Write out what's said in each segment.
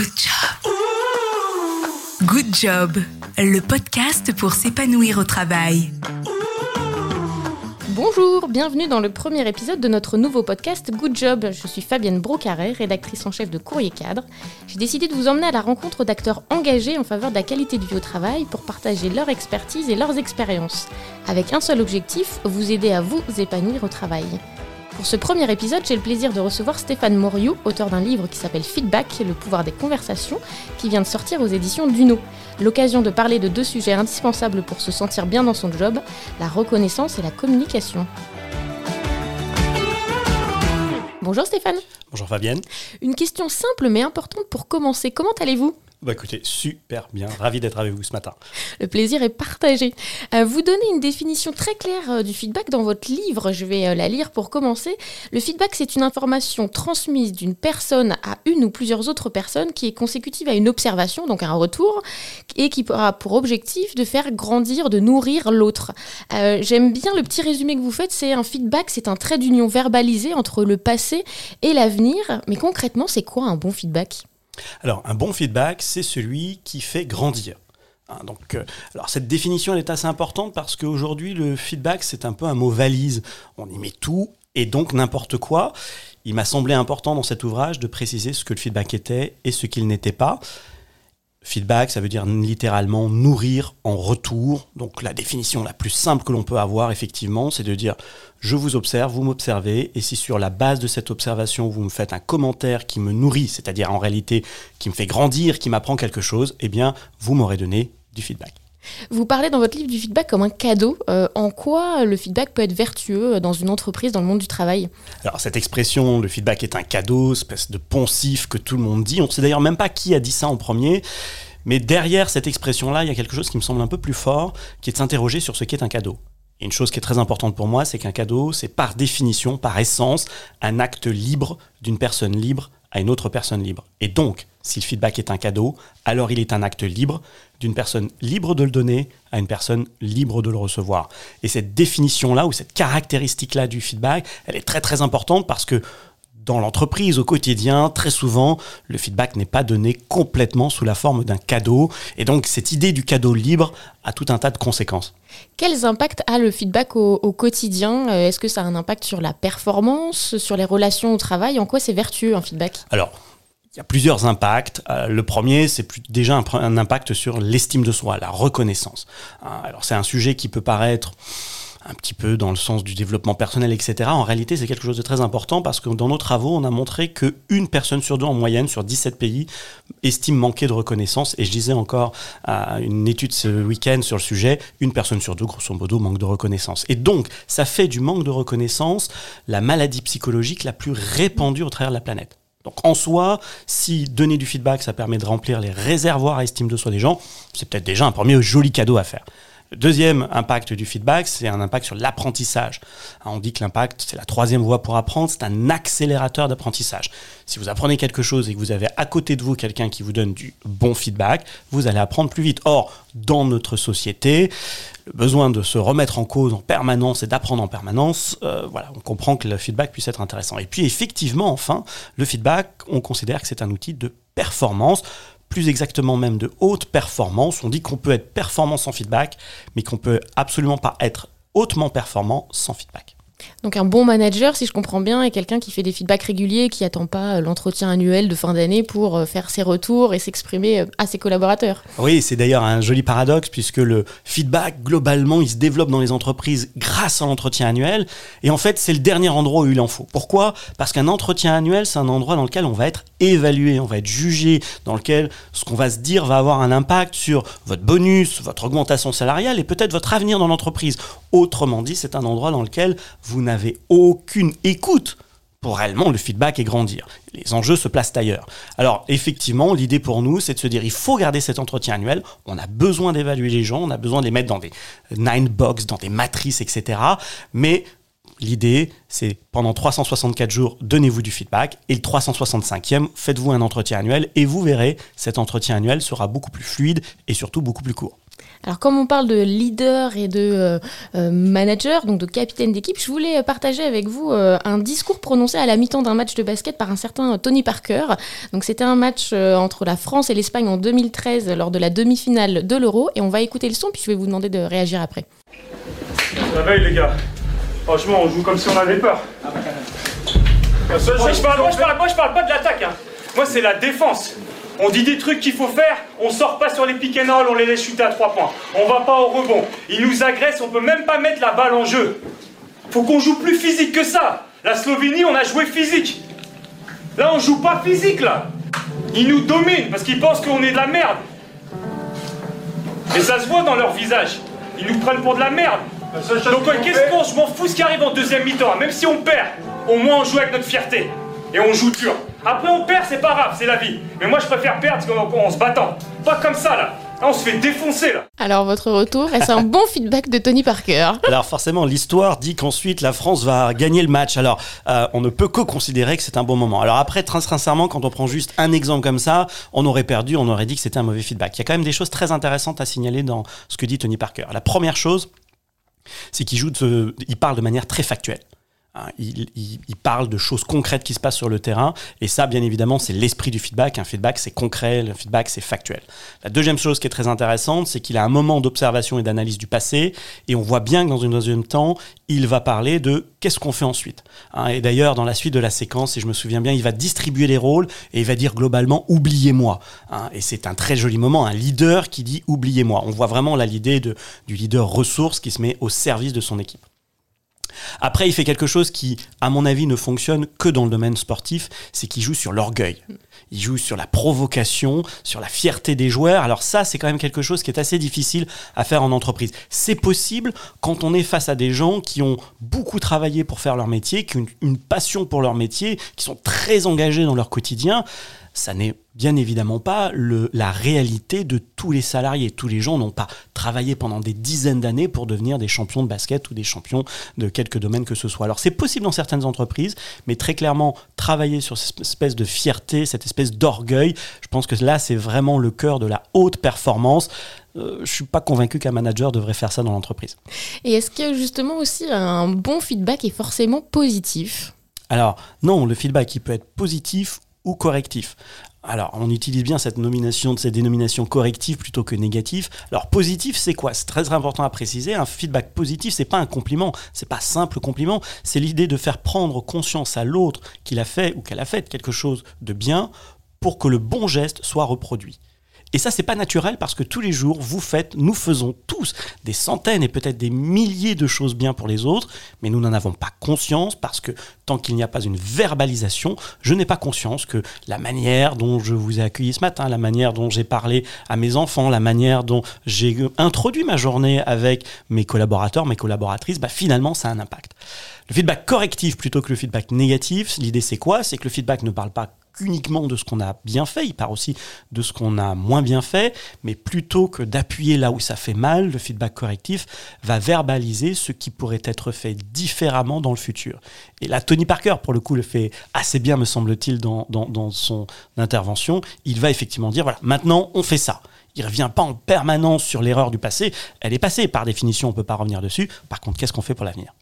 Good job. Good job, le podcast pour s'épanouir au travail. Bonjour, bienvenue dans le premier épisode de notre nouveau podcast Good Job. Je suis Fabienne Brocaret, rédactrice en chef de Courrier Cadre. J'ai décidé de vous emmener à la rencontre d'acteurs engagés en faveur de la qualité de vie au travail pour partager leur expertise et leurs expériences. Avec un seul objectif, vous aider à vous épanouir au travail. Pour ce premier épisode, j'ai le plaisir de recevoir Stéphane Moriou, auteur d'un livre qui s'appelle Feedback, le pouvoir des conversations, qui vient de sortir aux éditions Duno. L'occasion de parler de deux sujets indispensables pour se sentir bien dans son job, la reconnaissance et la communication. Bonjour Stéphane. Bonjour Fabienne. Une question simple mais importante pour commencer. Comment allez-vous? Bah écoutez, super bien, ravi d'être avec vous ce matin. Le plaisir est partagé. Euh, vous donnez une définition très claire euh, du feedback dans votre livre, je vais euh, la lire pour commencer. Le feedback, c'est une information transmise d'une personne à une ou plusieurs autres personnes qui est consécutive à une observation, donc un retour, et qui aura pour objectif de faire grandir, de nourrir l'autre. J'aime bien le petit résumé que vous faites, c'est un feedback, c'est un trait d'union verbalisé entre le passé et l'avenir. Mais concrètement, c'est quoi un bon feedback? Alors, un bon feedback, c'est celui qui fait grandir. Hein, euh, cette définition est assez importante parce qu'aujourd'hui le feedback c'est un peu un mot valise. On y met tout et donc n'importe quoi. Il m'a semblé important dans cet ouvrage de préciser ce que le feedback était et ce qu'il n'était pas. Feedback, ça veut dire littéralement nourrir en retour. Donc la définition la plus simple que l'on peut avoir, effectivement, c'est de dire je vous observe, vous m'observez, et si sur la base de cette observation, vous me faites un commentaire qui me nourrit, c'est-à-dire en réalité qui me fait grandir, qui m'apprend quelque chose, eh bien, vous m'aurez donné du feedback. Vous parlez dans votre livre du feedback comme un cadeau. Euh, en quoi le feedback peut être vertueux dans une entreprise, dans le monde du travail? Alors cette expression, le feedback est un cadeau, espèce de poncif que tout le monde dit. On ne sait d'ailleurs même pas qui a dit ça en premier. Mais derrière cette expression-là, il y a quelque chose qui me semble un peu plus fort, qui est de s'interroger sur ce qu'est un cadeau. Et une chose qui est très importante pour moi, c'est qu'un cadeau, c'est par définition, par essence, un acte libre d'une personne libre à une autre personne libre. Et donc, si le feedback est un cadeau, alors il est un acte libre d'une personne libre de le donner à une personne libre de le recevoir. Et cette définition-là, ou cette caractéristique-là du feedback, elle est très très importante parce que dans l'entreprise, au quotidien, très souvent, le feedback n'est pas donné complètement sous la forme d'un cadeau. Et donc, cette idée du cadeau libre a tout un tas de conséquences. Quels impacts a le feedback au, quotidien? Euh, Est-ce que ça a un impact sur la performance, sur les relations au travail? En quoi c'est vertueux un feedback? Alors, il y a plusieurs impacts. Euh, le premier, c'est déjà un, un, impact sur l'estime de soi, la reconnaissance. Euh, alors, c'est un sujet qui peut paraître un petit peu dans le sens du développement personnel, etc. En réalité, c'est quelque chose de très important parce que dans nos travaux, on a montré qu'une personne sur deux en moyenne, sur 17 pays, estime manquer de reconnaissance. Et je disais encore à une étude ce week-end sur le sujet, une personne sur deux, grosso modo, manque de reconnaissance. Et donc, ça fait du manque de reconnaissance la maladie psychologique la plus répandue au travers de la planète. Donc en soi, si donner du feedback, ça permet de remplir les réservoirs à estime de soi des gens, c'est peut-être déjà un premier joli cadeau à faire. Deuxième impact du feedback, c'est un impact sur l'apprentissage. On dit que l'impact, c'est la troisième voie pour apprendre, c'est un accélérateur d'apprentissage. Si vous apprenez quelque chose et que vous avez à côté de vous quelqu'un qui vous donne du bon feedback, vous allez apprendre plus vite. Or, dans notre société, le besoin de se remettre en cause en permanence et d'apprendre en permanence, euh, voilà, on comprend que le feedback puisse être intéressant. Et puis effectivement, enfin, le feedback, on considère que c'est un outil de performance plus exactement même de haute performance. On dit qu'on peut être performant sans feedback, mais qu'on peut absolument pas être hautement performant sans feedback. Donc un bon manager, si je comprends bien, est quelqu'un qui fait des feedbacks réguliers, qui attend pas euh, l'entretien annuel de fin d'année pour euh, faire ses retours et s'exprimer euh, à ses collaborateurs. Oui, c'est d'ailleurs un joli paradoxe puisque le feedback, globalement, il se développe dans les entreprises grâce à l'entretien annuel. Et en fait, c'est le dernier endroit où il en faut. Pourquoi? Parce qu'un entretien annuel, c'est un endroit dans lequel on va être évalué, on va être jugé, dans lequel ce qu'on va se dire va avoir un impact sur votre bonus, votre augmentation salariale et peut-être votre avenir dans l'entreprise. Autrement dit, c'est un endroit dans lequel vous n'avez aucune écoute pour réellement le feedback et grandir. Les enjeux se placent ailleurs. Alors effectivement, l'idée pour nous, c'est de se dire, il faut garder cet entretien annuel, on a besoin d'évaluer les gens, on a besoin de les mettre dans des nine box, dans des matrices, etc. Mais l'idée, c'est pendant 364 jours, donnez-vous du feedback, et le 365e, faites-vous un entretien annuel, et vous verrez, cet entretien annuel sera beaucoup plus fluide et surtout beaucoup plus court. Alors, comme on parle de leader et de euh, euh, manager, donc de capitaine d'équipe, je voulais partager avec vous euh, un discours prononcé à la mi-temps d'un match de basket par un certain Tony Parker. Donc, c'était un match entre la France et l'Espagne en 2013 lors de la demi-finale de l'Euro. Et on va écouter le son, puis je vais vous demander de réagir après. Ça veille, les gars? Franchement, on joue comme si on avait peur. moi, je parle, moi, je parle, moi, je parle pas de l'attaque. Hein. Moi, c'est la défense. On dit des trucs qu'il faut faire, on sort pas sur les pick and roll, on les laisse chuter à trois points. On va pas au rebond. Ils nous agressent, on peut même pas mettre la balle en jeu. Faut qu'on joue plus physique que ça. La Slovénie, on a joué physique. Là, on joue pas physique, là. Ils nous dominent parce qu'ils pensent qu'on est de la merde. Et ça se voit dans leur visage. Ils nous prennent pour de la merde. Donc, qu'est-ce qu'on Je m'en fous ce qui arrive en deuxième mi-temps. Même si on perd, au moins on joue avec notre fierté. Et on joue dur. Après, on perd, c'est pas grave, c'est la vie. Mais moi, je préfère perdre en, se battant. Pas comme ça, là. on se fait défoncer là. Alors votre retour, est-ce un bon feedback de Tony Parker Alors forcément, l'histoire dit qu'ensuite la France va gagner le match. Alors euh, on ne peut que considérer que c'est un bon moment. Alors après, très sincèrement, quand on prend juste un exemple comme ça, on aurait perdu, on aurait dit que c'était un mauvais feedback. Il y a quand même des choses très intéressantes à signaler dans ce que dit Tony Parker. La première chose, c'est qu'il joue, il parle de manière très factuelle. Hein, il, parle de choses concrètes qui se passent sur le terrain. Et ça, bien évidemment, c'est l'esprit du feedback. Un feedback, c'est concret. Le feedback, c'est factuel. La deuxième chose qui est très intéressante, c'est qu'il a un moment d'observation et d'analyse du passé. Et on voit bien que dans un deuxième temps, il va parler de qu'est-ce qu'on fait ensuite. Hein, et d'ailleurs, dans la suite de la séquence, si je me souviens bien, il va distribuer les rôles et il va dire globalement oubliez-moi. Hein, et c'est un très joli moment, un leader qui dit oubliez-moi. On voit vraiment l'idée du leader ressource qui se met au service de son équipe. Après, il fait quelque chose qui, à mon avis, ne fonctionne que dans le domaine sportif, c'est qu'il joue sur l'orgueil. Il joue sur la provocation, sur la fierté des joueurs. Alors ça, c'est quand même quelque chose qui est assez difficile à faire en entreprise. C'est possible quand on est face à des gens qui ont beaucoup travaillé pour faire leur métier, qui ont une passion pour leur métier, qui sont très engagés dans leur quotidien ça n'est bien évidemment pas la réalité de tous les salariés. Tous les gens n'ont pas travaillé pendant des dizaines d'années pour devenir des champions de basket ou des champions de quelque domaine que ce soit. Alors c'est possible dans certaines entreprises, mais très clairement, travailler sur cette espèce de fierté, cette espèce d'orgueil, je pense que là, c'est vraiment le cœur de la haute performance. Euh, je ne suis pas convaincu qu'un manager devrait faire ça dans l'entreprise. Et est-ce que justement aussi un bon feedback est forcément positif? Alors non, le feedback il peut être positif ou correctif. Alors, on utilise bien cette nomination de plutôt que négatives. Alors, positif, c'est quoi? C'est très important à préciser. Un feedback positif, c'est pas un compliment, c'est pas simple compliment. C'est l'idée de faire prendre conscience à l'autre qu'il a fait ou qu'elle a fait quelque chose de bien pour que le bon geste soit reproduit. Et ça, c'est pas naturel parce que tous les jours, vous faites, nous faisons tous des centaines et peut-être des milliers de choses bien pour les autres, mais nous n'en avons pas conscience parce que tant qu'il n'y a pas une verbalisation, je n'ai pas conscience que la manière dont je vous ai accueilli ce matin, la manière dont j'ai parlé à mes enfants, la manière dont j'ai introduit ma journée avec mes collaborateurs, mes collaboratrices, bah finalement, ça a un impact. Le feedback correctif plutôt que le feedback négatif, l'idée c'est quoi? C'est que le feedback ne parle pas uniquement de ce qu'on a bien fait, il part aussi de ce qu'on a moins bien fait, mais plutôt que d'appuyer là où ça fait mal, le feedback correctif va verbaliser ce qui pourrait être fait différemment dans le futur. Et là, Tony Parker, pour le coup, le fait assez bien, me semble-t-il, dans, dans son intervention. Il va effectivement dire, voilà, maintenant, on fait ça. Il revient pas en permanence sur l'erreur du passé. Elle est passée, par définition, on peut pas revenir dessus. Par contre, qu'est-ce qu'on fait pour l'avenir?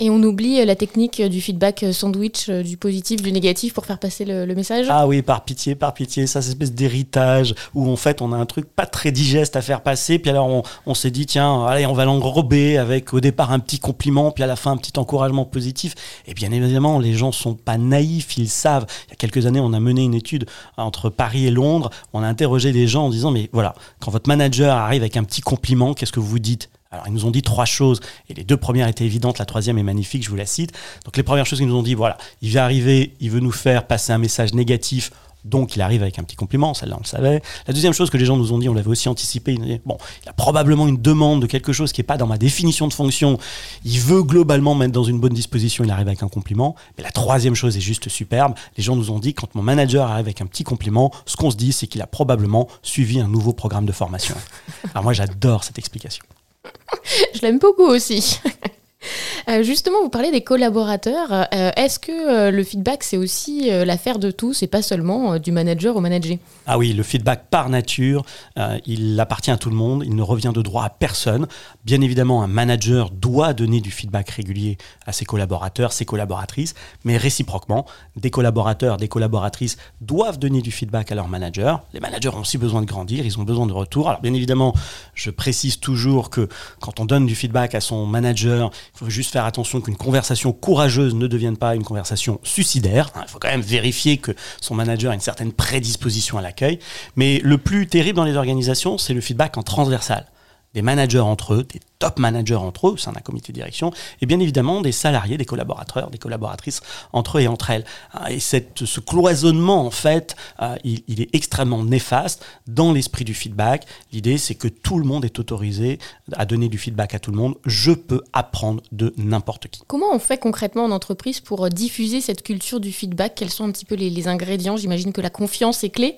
Et on oublie euh, la technique euh, du feedback euh, sandwich, du positif, du négatif pour faire passer le, message. Ah oui, par pitié, par pitié, ça, c'est espèce d'héritage où en fait on a un truc pas très digeste à faire passer, puis alors on, on s'est dit tiens, allez, on va l'enrober avec au départ un petit compliment, puis à la fin un petit encouragement positif. Et bien évidemment, les gens sont pas naïfs, ils savent. Il y a quelques années, on a mené une étude entre Paris et Londres, on a interrogé des gens en disant mais voilà, quand votre manager arrive avec un petit compliment, qu'est-ce que vous dites? Alors, ils nous ont dit trois choses, et les deux premières étaient évidentes, la troisième est magnifique, je vous la cite. Donc, les premières choses qu'ils nous ont dit, voilà, il vient arriver, il veut nous faire passer un message négatif, donc il arrive avec un petit compliment, celle-là on le savait. La deuxième chose que les gens nous ont dit, on l'avait aussi anticipé, il bon, il a probablement une demande de quelque chose qui n'est pas dans ma définition de fonction, il veut globalement mettre dans une bonne disposition, il arrive avec un compliment. Mais la troisième chose est juste superbe, les gens nous ont dit, quand mon manager arrive avec un petit compliment, ce qu'on se dit, c'est qu'il a probablement suivi un nouveau programme de formation. Alors moi j'adore cette explication. Je l'aime beaucoup aussi. Euh, justement, vous parlez des collaborateurs. Euh, Est-ce que euh, le feedback, c'est aussi l'affaire de tous et pas seulement du manager au manager? Ah oui, le feedback par nature, il appartient à tout le monde, il ne revient de droit à personne. Bien évidemment, un manager doit donner du feedback régulier à ses collaborateurs, ses collaboratrices, mais réciproquement, des collaborateurs, des collaboratrices doivent donner du feedback à leurs managers. Les managers ont aussi besoin de grandir, ils ont besoin de retour. Alors bien évidemment, je précise toujours que quand on donne du feedback à son manager, il faut juste faire attention qu'une conversation courageuse ne devienne pas une conversation suicidaire. Hein, Il faut quand même vérifier que son manager a une certaine prédisposition à l'accueil. Mais le plus terrible dans les organisations, c'est le feedback en transversal. Des managers entre eux, des top managers entre eux, au sein d'un comité de direction, et bien évidemment des salariés, des collaborateurs, des collaboratrices entre eux et entre elles. Ah, Et cette, ce cloisonnement, en fait, euh, il, est extrêmement néfaste dans l'esprit du feedback. L'idée, c'est que tout le monde est autorisé à donner du feedback à tout le monde. Je peux apprendre de n'importe qui. Comment on fait concrètement en entreprise pour diffuser cette culture du feedback? Quels sont un petit peu les ingrédients? J'imagine que la confiance est clé.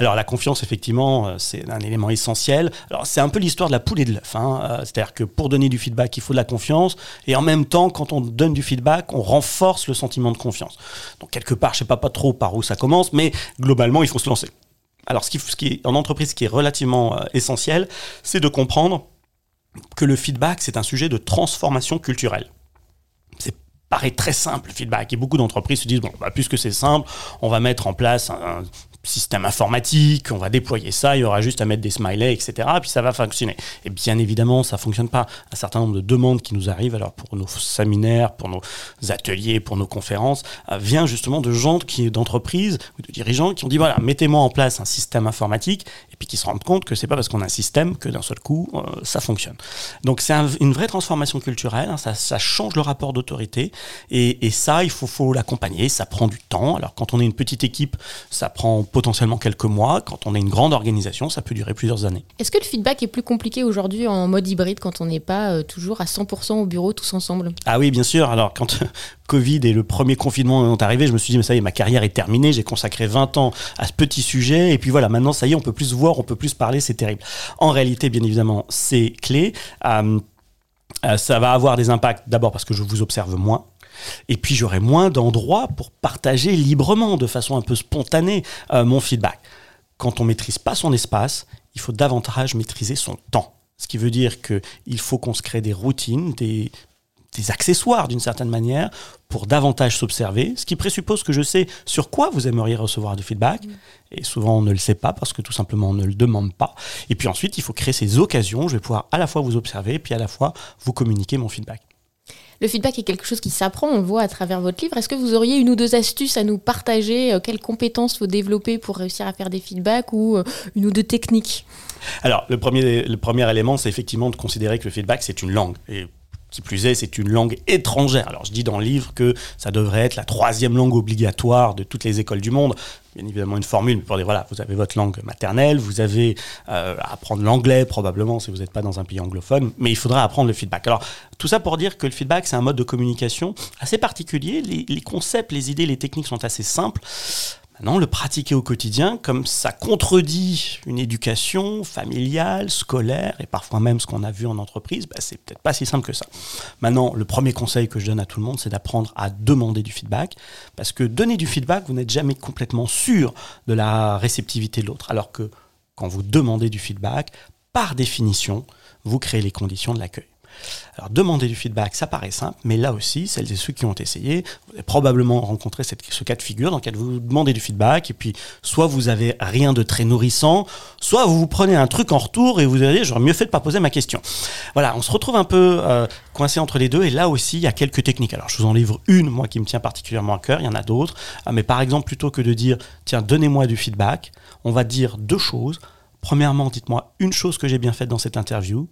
Alors la confiance, effectivement, euh, c'est un élément essentiel. Alors c'est un peu l'histoire de la poule et de l'œuf. hein. Euh, C'est-à-dire que pour donner du feedback, il faut de la confiance. Et en même temps, quand on donne du feedback, on renforce le sentiment de confiance. Donc quelque part, je sais pas, pas trop par où ça commence, mais globalement, il faut se lancer. Alors ce qui, en entreprise, ce qui est relativement euh, essentiel, c'est de comprendre que le feedback, c'est un sujet de transformation culturelle. C'est paraît très simple le feedback et beaucoup d'entreprises se disent bon bah, puisque c'est simple on va mettre en place un système informatique on va déployer ça il y aura juste à mettre des smileys etc puis ça va fonctionner. Et bien évidemment ça fonctionne pas. Un certain nombre de demandes qui nous arrivent alors pour nos séminaires pour nos ateliers pour nos conférences euh, vient justement de gens qui d'entreprises ou de dirigeants qui ont dit voilà mettez-moi en place un système informatique et puis qui se rendent compte que c'est pas parce qu'on a un système que d'un seul coup euh, ça fonctionne. Donc c'est un- une vraie transformation culturelle, hein, ça, change le rapport d'autorité et, ça il faut l'accompagner, ça prend du temps. Alors quand on est une petite équipe, ça prend potentiellement quelques mois, quand on est une grande organisation, ça peut durer plusieurs années. Est-ce que le feedback est plus compliqué aujourd'hui en mode hybride quand on n'est pas euh, toujours à 100% au bureau tous ensemble? Ah oui, bien sûr. Alors, quand Covid et le premier confinement sont arrivés, je me suis dit, mais ça y est, ma carrière est terminée. J'ai consacré 20 ans à ce petit sujet. Et puis voilà, maintenant, ça y est, on peut plus voir, on peut plus parler, c'est terrible. En réalité, bien évidemment, c'est clé. Euh, euh, ça va avoir des impacts d'abord parce que je vous observe moins. Et puis j'aurai moins d'endroits pour partager librement, de façon un peu spontanée, euh, mon feedback. Quand on maîtrise pas son espace, il faut davantage maîtriser son temps. Ce qui veut dire qu'il faut qu'on se crée des routines, des, des accessoires d'une certaine manière pour davantage s'observer, ce qui présuppose que je sais sur quoi vous aimeriez recevoir du feedback. Et souvent, on ne le sait pas parce que tout simplement, on ne le demande pas. Et puis ensuite, il faut créer ces occasions. Je vais pouvoir à la fois vous observer et puis à la fois vous communiquer mon feedback. Le feedback est quelque chose qui s'apprend, on le voit à travers votre livre. Est-ce que vous auriez une ou deux astuces à nous partager euh, Quelles compétences faut développer pour réussir à faire des feedbacks ou euh, une ou deux techniques? Alors, le premier, le premier élément, c'est effectivement de considérer que le feedback, c'est une langue. Et qui plus est, c'est une langue étrangère. Alors, je dis dans le livre que ça devrait être la troisième langue obligatoire de toutes les écoles du monde. Bien évidemment, une formule, pour dire, voilà, vous avez votre langue maternelle, vous avez euh, à apprendre l'anglais, probablement, si vous n'êtes pas dans un pays anglophone, mais il faudra apprendre le feedback. Alors, tout ça pour dire que le feedback, c'est un mode de communication assez particulier. Les concepts, les idées, les techniques sont assez simples. Maintenant, le pratiquer au quotidien, comme ça contredit une éducation familiale, scolaire, et parfois même ce qu'on a vu en entreprise, bah, c'est peut-être pas si simple que ça. Maintenant, le premier conseil que je donne à tout le monde, c'est d'apprendre à demander du feedback, parce que donner du feedback, vous n'êtes jamais complètement sûr de la réceptivité de l'autre, alors que quand vous demandez du feedback, par définition, vous créez les conditions de l'accueil. Alors, demander du feedback, ça paraît simple, mais là aussi, celles et ceux qui ont essayé, vous avez probablement rencontré ce cas de figure dans lequel vous demandez du feedback, et puis soit vous avez rien de très nourrissant, soit vous vous prenez un truc en retour et vous allez, j'aurais mieux fait de pas poser ma question. Voilà, on se retrouve un peu euh, coincé entre les deux, et là aussi, il y a quelques techniques. Alors, je vous en livre une, moi, qui me tient particulièrement à cœur, il y en a d'autres, Ah, mais par exemple, plutôt que de dire, tiens, donnez-moi du feedback, on va dire deux choses. Premièrement, dites-moi une chose que j'ai bien faite dans cette interview,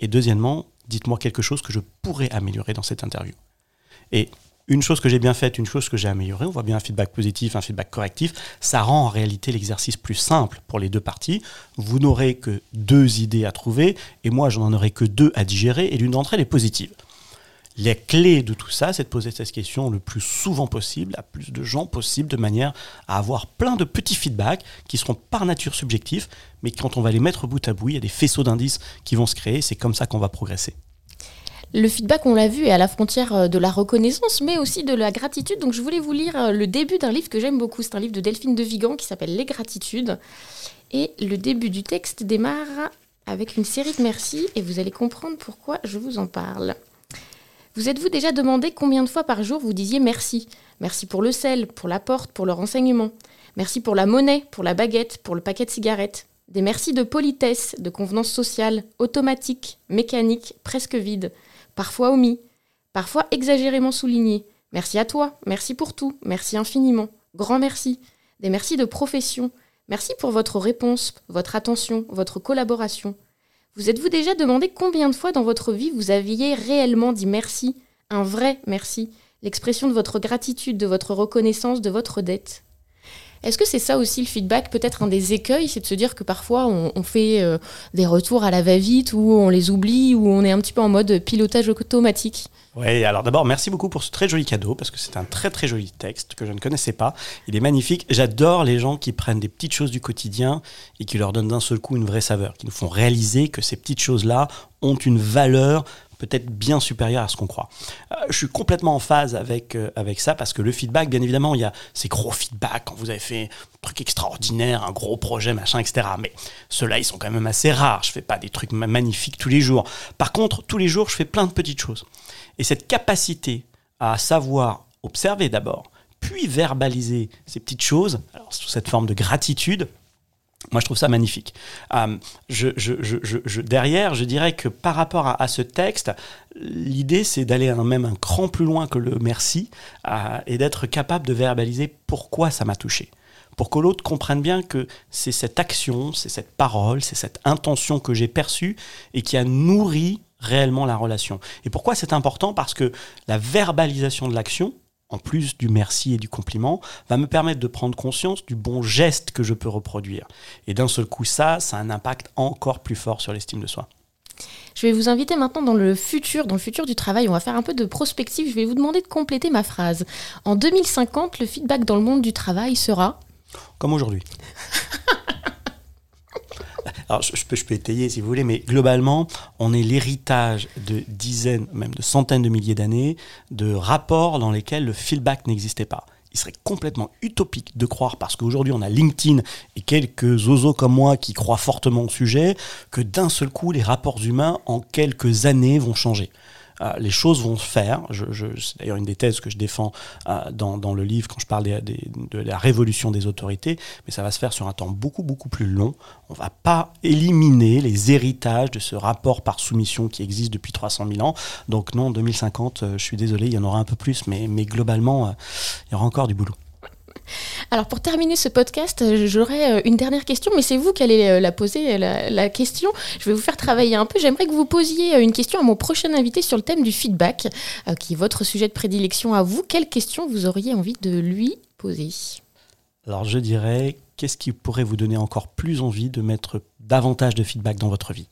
et deuxièmement, dites-moi quelque chose que je pourrais améliorer dans cette interview. Et une chose que j'ai bien faite, une chose que j'ai améliorée, on voit bien un feedback positif, un feedback correctif, ça rend en réalité l'exercice plus simple pour les deux parties. Vous n'aurez que deux idées à trouver, et moi j'en aurai que deux à digérer, et l'une d'entre elles est positive. Les clés de tout ça, c'est de poser cette question le plus souvent possible, à plus de gens possible, de manière à avoir plein de petits feedbacks qui seront par nature subjectifs, mais quand on va les mettre bout à bout, il y a des faisceaux d'indices qui vont se créer, c'est comme ça qu'on va progresser. Le feedback, on l'a vu, est à la frontière euh, de la reconnaissance, mais aussi de la gratitude. Donc je voulais vous lire euh, le début d'un livre que j'aime beaucoup. C'est un livre de Delphine de Vigan qui s'appelle Les gratitudes. Et le début du texte démarre avec une série de merci et vous allez comprendre pourquoi je vous en parle. Vous êtes-vous déjà demandé combien de fois par jour vous disiez merci? Merci pour le sel, pour la porte, pour le renseignement. Merci pour la monnaie, pour la baguette, pour le paquet de cigarettes. Des merci de politesse, de convenance sociale, automatique, mécanique, presque vide, parfois omis, parfois exagérément souligné. Merci à toi, merci pour tout, merci infiniment, grand merci. Des merci de profession. Merci pour votre réponse, votre attention, votre collaboration. Vous êtes-vous déjà demandé combien de fois dans votre vie vous aviez réellement dit merci, un vrai merci, l'expression de votre gratitude, de votre reconnaissance, de votre dette est-ce que c'est ça aussi le feedback Peut-être un des écueils, c'est de se dire que parfois on, fait euh, des retours à la va-vite ou on les oublie ou on est un petit peu en mode pilotage automatique? Oui, alors d'abord, merci beaucoup pour ce très joli cadeau parce que c'est un très très joli texte que je ne connaissais pas. Il est magnifique. J'adore les gens qui prennent des petites choses du quotidien et qui leur donnent d'un seul coup une vraie saveur, qui nous font réaliser que ces petites choses-là ont une valeur peut-être bien supérieur à ce qu'on croit. Euh, je suis complètement en phase avec, euh, avec ça parce que le feedback, bien évidemment, il y a ces gros feedbacks quand vous avez fait un truc extraordinaire, un gros projet, machin, etc. Mais ceux-là, ils sont quand même assez rares. Je fais pas des trucs magnifiques tous les jours. Par contre, tous les jours, je fais plein de petites choses. Et cette capacité à savoir observer d'abord, puis verbaliser ces petites choses, sous cette forme de gratitude, moi, je trouve ça magnifique. Euh, derrière, je dirais que par rapport à, ce texte, l'idée, c'est d'aller même un cran plus loin que le merci euh, et d'être capable de verbaliser pourquoi ça m'a touché. Pour que l'autre comprenne bien que c'est cette action, c'est cette parole, c'est cette intention que j'ai perçue et qui a nourri réellement la relation. Et pourquoi c'est important? Parce que la verbalisation de l'action, en plus du merci et du compliment, va me permettre de prendre conscience du bon geste que je peux reproduire. Et d'un seul coup, ça, ça a un impact encore plus fort sur l'estime de soi. Je vais vous inviter maintenant dans le futur, dans le futur du travail. On va faire un peu de prospective. Je vais vous demander de compléter ma phrase. En 2050, le feedback dans le monde du travail sera? Comme aujourd'hui. Alors, je, peux, peux étayer si vous voulez, mais globalement, on est l'héritage de dizaines, même de centaines de milliers d'années de rapports dans lesquels le feedback n'existait pas il serait complètement utopique de croire, parce qu'aujourd'hui on a LinkedIn et quelques oiseaux comme moi qui croient fortement au sujet, que d'un seul coup les rapports humains en quelques années vont changer. Euh, les choses vont se faire. c'est d'ailleurs une des thèses que je défends euh, dans, le livre quand je parle de la révolution des autorités, mais ça va se faire sur un temps beaucoup, beaucoup plus long. On ne va pas éliminer les héritages de ce rapport par soumission qui existe depuis 300 000 ans. Donc non, 2050, euh, je suis désolé, il y en aura un peu plus, mais, mais globalement, il y aura encore du boulot. Alors pour terminer ce podcast, euh, j'aurais euh, une dernière question, mais c'est vous qui allez euh, la poser, la, question. Je vais vous faire travailler un peu. J'aimerais que vous posiez une question à mon prochain invité sur le thème du feedback, qui est votre sujet de prédilection à vous. Quelle question vous auriez envie de lui poser? Alors je dirais, qu'est-ce qui pourrait vous donner encore plus envie de mettre davantage de feedback dans votre vie?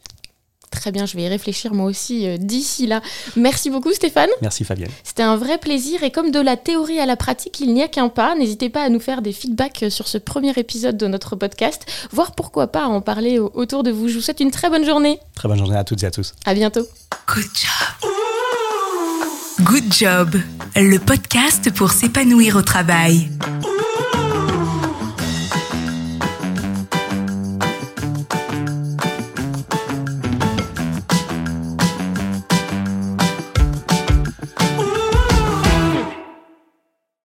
Très bien, je vais y réfléchir moi aussi euh, d'ici là. Merci beaucoup Stéphane. Merci Fabienne. C'était un vrai plaisir et comme de la théorie à la pratique, il n'y a qu'un pas. N'hésitez pas à nous faire des feedbacks euh, sur ce premier épisode de notre podcast, voire pourquoi pas en parler autour de vous. Je vous souhaite une très bonne journée. Très bonne journée à toutes et à tous. À bientôt. Good job. Good job, le podcast pour s'épanouir au travail.